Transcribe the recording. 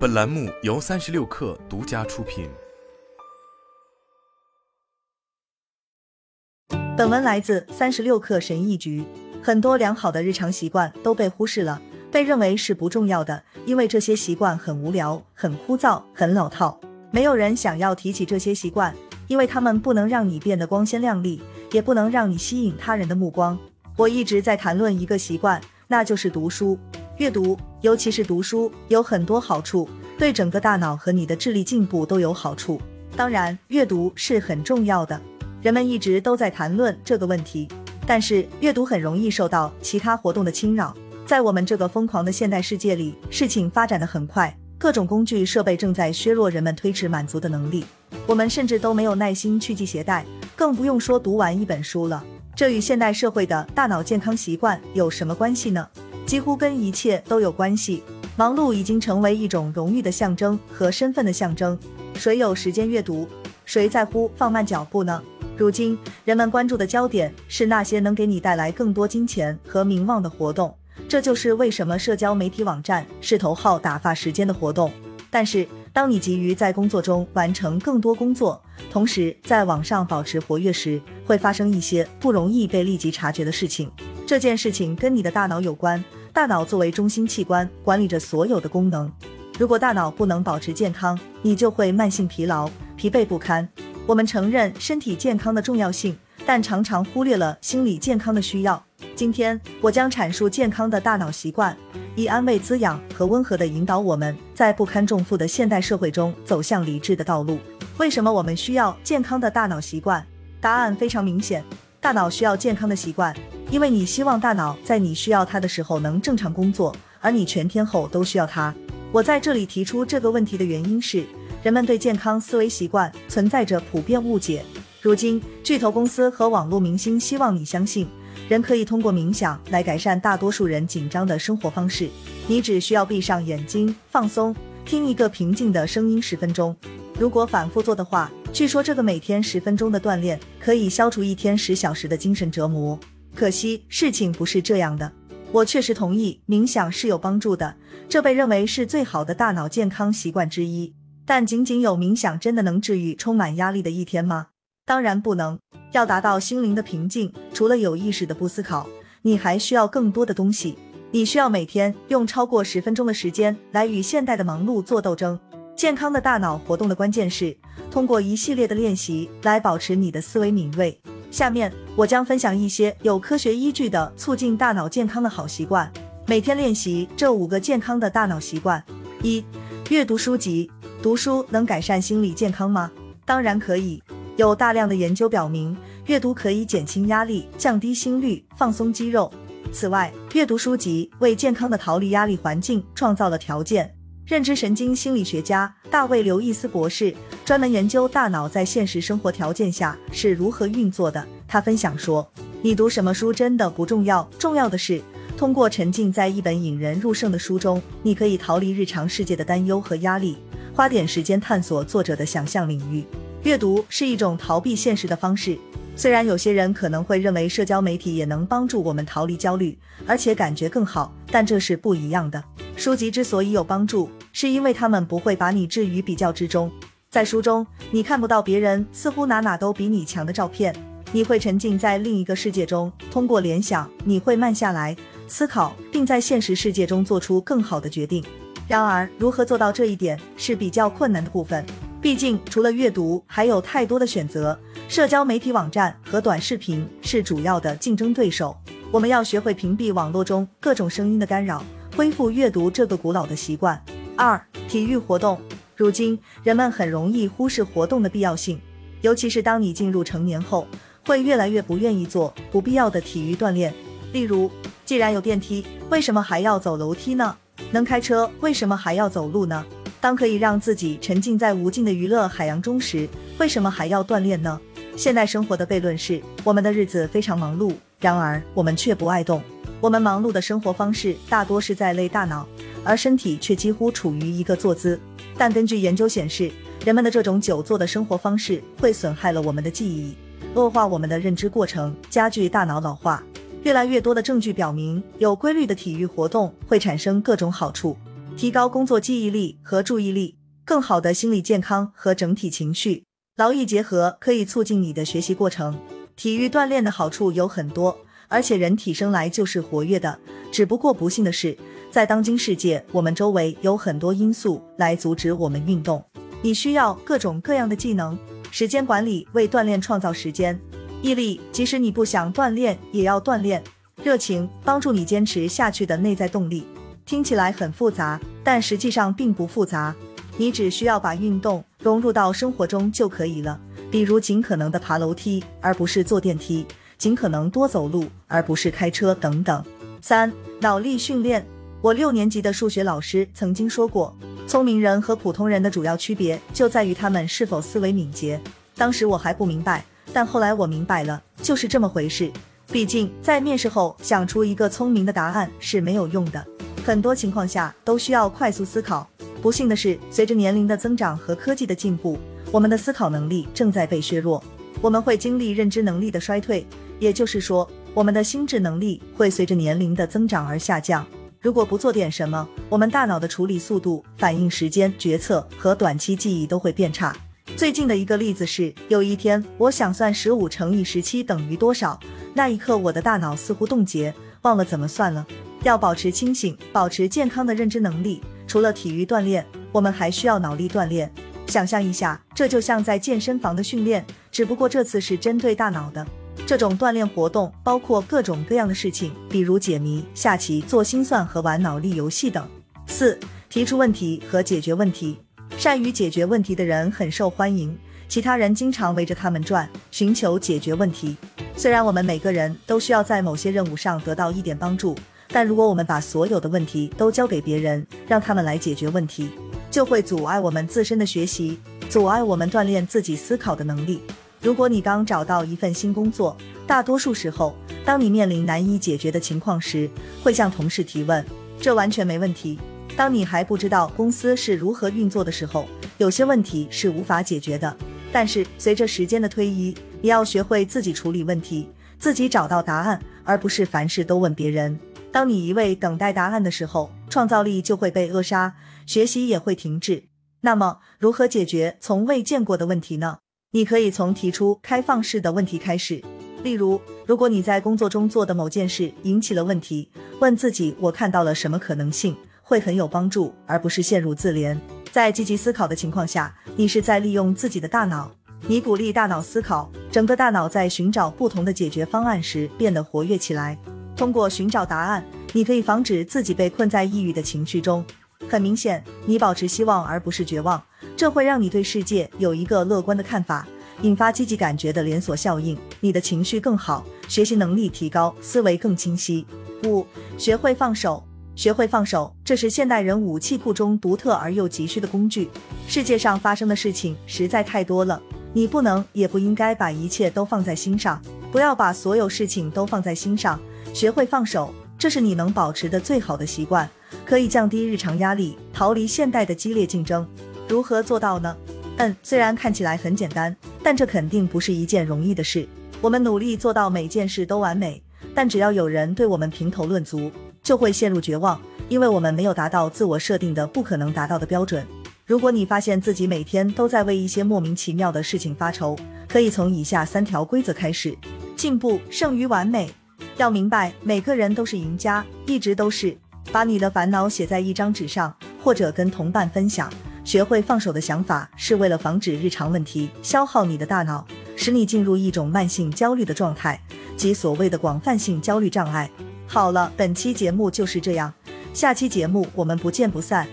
本栏目由三十六氪独家出品。本文来自三十六氪神译局。很多良好的日常习惯都被忽视了，被认为是不重要的，因为这些习惯很无聊、很枯燥、很老套。没有人想要提起这些习惯，因为他们不能让你变得光鲜亮丽，也不能让你吸引他人的目光。我一直在谈论一个习惯，那就是读书。阅读，尤其是读书，有很多好处，对整个大脑和你的智力进步都有好处。当然，阅读是很重要的，人们一直都在谈论这个问题。但是阅读很容易受到其他活动的侵扰。在我们这个疯狂的现代世界里，事情发展的很快，各种工具设备正在削弱人们推迟满足的能力。我们甚至都没有耐心去系鞋带，更不用说读完一本书了。这与现代社会的大脑健康习惯有什么关系呢？几乎跟一切都有关系。忙碌已经成为一种荣誉的象征和身份的象征。谁有时间阅读？谁在乎放慢脚步呢？如今，人们关注的焦点是那些能给你带来更多金钱和名望的活动。这就是为什么社交媒体网站是头号打发时间的活动。但是，当你急于在工作中完成更多工作，同时在网上保持活跃时，会发生一些不容易被立即察觉的事情。这件事情跟你的大脑有关。大脑作为中心器官，管理着所有的功能。如果大脑不能保持健康，你就会慢性疲劳、疲惫不堪。我们承认身体健康的重要性，但常常忽略了心理健康的需要。今天，我将阐述健康的大脑习惯，以安慰、滋养和温和的引导我们在不堪重负的现代社会中走向理智的道路。为什么我们需要健康的大脑习惯？答案非常明显：大脑需要健康的习惯，因为你希望大脑在你需要它的时候能正常工作，而你全天候都需要它。我在这里提出这个问题的原因是。人们对健康思维习惯存在着普遍误解。如今，巨头公司和网络明星希望你相信，人可以通过冥想来改善大多数人紧张的生活方式。你只需要闭上眼睛，放松，听一个平静的声音十分钟。如果反复做的话，据说这个每天十分钟的锻炼可以消除一天十小时的精神折磨。可惜，事情不是这样的。我确实同意冥想是有帮助的，这被认为是最好的大脑健康习惯之一。但仅仅有冥想真的能治愈充满压力的一天吗？当然不能。要达到心灵的平静，除了有意识的不思考，你还需要更多的东西。你需要每天用超过十分钟的时间来与现代的忙碌做斗争。健康的大脑活动的关键是通过一系列的练习来保持你的思维敏锐。下面我将分享一些有科学依据的促进大脑健康的好习惯。每天练习这五个健康的大脑习惯：一、阅读书籍。读书能改善心理健康吗？当然可以。有大量的研究表明，阅读可以减轻压力、降低心率、放松肌肉。此外，阅读书籍为健康的逃离压力环境创造了条件。认知神经心理学家大卫·刘易斯博士专门研究大脑在现实生活条件下是如何运作的。他分享说：“你读什么书真的不重要，重要的是通过沉浸在一本引人入胜的书中，你可以逃离日常世界的担忧和压力。”花点时间探索作者的想象领域，阅读是一种逃避现实的方式。虽然有些人可能会认为社交媒体也能帮助我们逃离焦虑，而且感觉更好，但这是不一样的。书籍之所以有帮助，是因为他们不会把你置于比较之中。在书中，你看不到别人似乎哪哪都比你强的照片，你会沉浸在另一个世界中。通过联想，你会慢下来思考，并在现实世界中做出更好的决定。然而，如何做到这一点是比较困难的部分。毕竟，除了阅读，还有太多的选择。社交媒体网站和短视频是主要的竞争对手。我们要学会屏蔽网络中各种声音的干扰，恢复阅读这个古老的习惯。二、体育活动。如今，人们很容易忽视活动的必要性，尤其是当你进入成年后，会越来越不愿意做不必要的体育锻炼。例如，既然有电梯，为什么还要走楼梯呢？能开车，为什么还要走路呢？当可以让自己沉浸在无尽的娱乐海洋中时，为什么还要锻炼呢？现代生活的悖论是，我们的日子非常忙碌，然而我们却不爱动。我们忙碌的生活方式大多是在累大脑，而身体却几乎处于一个坐姿。但根据研究显示，人们的这种久坐的生活方式会损害了我们的记忆，恶化我们的认知过程，加剧大脑老化。越来越多的证据表明，有规律的体育活动会产生各种好处，提高工作记忆力和注意力，更好的心理健康和整体情绪。劳逸结合可以促进你的学习过程。体育锻炼的好处有很多，而且人体生来就是活跃的。只不过不幸的是，在当今世界，我们周围有很多因素来阻止我们运动。你需要各种各样的技能，时间管理为锻炼创造时间，毅力，即使你不想锻炼也要锻炼，热情，帮助你坚持下去的内在动力。听起来很复杂，但实际上并不复杂。你只需要把运动融入到生活中就可以了。比如尽可能的爬楼梯，而不是坐电梯；尽可能多走路，而不是开车等等。三、脑力训练。我六年级的数学老师曾经说过，聪明人和普通人的主要区别就在于他们是否思维敏捷。当时我还不明白，但后来我明白了，就是这么回事。毕竟在面试后想出一个聪明的答案是没有用的，很多情况下都需要快速思考。不幸的是，随着年龄的增长和科技的进步。我们的思考能力正在被削弱，我们会经历认知能力的衰退，也就是说，我们的心智能力会随着年龄的增长而下降。如果不做点什么，我们大脑的处理速度、反应时间、决策和短期记忆都会变差。最近的一个例子是，有一天我想算十五乘以十七等于多少，那一刻我的大脑似乎冻结，忘了怎么算了。要保持清醒，保持健康的认知能力，除了体育锻炼，我们还需要脑力锻炼。想象一下，这就像在健身房的训练，只不过这次是针对大脑的。这种锻炼活动包括各种各样的事情，比如解谜、下棋、做心算和玩脑力游戏等。四、提出问题和解决问题。善于解决问题的人很受欢迎，其他人经常围着他们转，寻求解决问题。虽然我们每个人都需要在某些任务上得到一点帮助，但如果我们把所有的问题都交给别人，让他们来解决问题。就会阻碍我们自身的学习，阻碍我们锻炼自己思考的能力。如果你刚找到一份新工作，大多数时候，当你面临难以解决的情况时，会向同事提问，这完全没问题。当你还不知道公司是如何运作的时候，有些问题是无法解决的。但是随着时间的推移，你要学会自己处理问题，自己找到答案，而不是凡事都问别人。当你一味等待答案的时候，创造力就会被扼杀。学习也会停滞。那么，如何解决从未见过的问题呢？你可以从提出开放式的问题开始。例如，如果你在工作中做的某件事引起了问题，问自己“我看到了什么可能性”，会很有帮助，而不是陷入自怜。在积极思考的情况下，你是在利用自己的大脑。你鼓励大脑思考，整个大脑在寻找不同的解决方案时变得活跃起来。通过寻找答案，你可以防止自己被困在抑郁的情绪中。很明显，你保持希望而不是绝望，这会让你对世界有一个乐观的看法，引发积极感觉的连锁效应。你的情绪更好，学习能力提高，思维更清晰。五、学会放手，学会放手，这是现代人武器库中独特而又急需的工具。世界上发生的事情实在太多了，你不能也不应该把一切都放在心上。不要把所有事情都放在心上，学会放手，这是你能保持的最好的习惯。可以降低日常压力，逃离现代的激烈竞争。如何做到呢？嗯，虽然看起来很简单，但这肯定不是一件容易的事。我们努力做到每件事都完美，但只要有人对我们评头论足，就会陷入绝望，因为我们没有达到自我设定的不可能达到的标准。如果你发现自己每天都在为一些莫名其妙的事情发愁，可以从以下三条规则开始：进步胜于完美。要明白，每个人都是赢家，一直都是。把你的烦恼写在一张纸上，或者跟同伴分享。学会放手的想法，是为了防止日常问题消耗你的大脑，使你进入一种慢性焦虑的状态，即所谓的广泛性焦虑障碍。好了，本期节目就是这样，下期节目我们不见不散。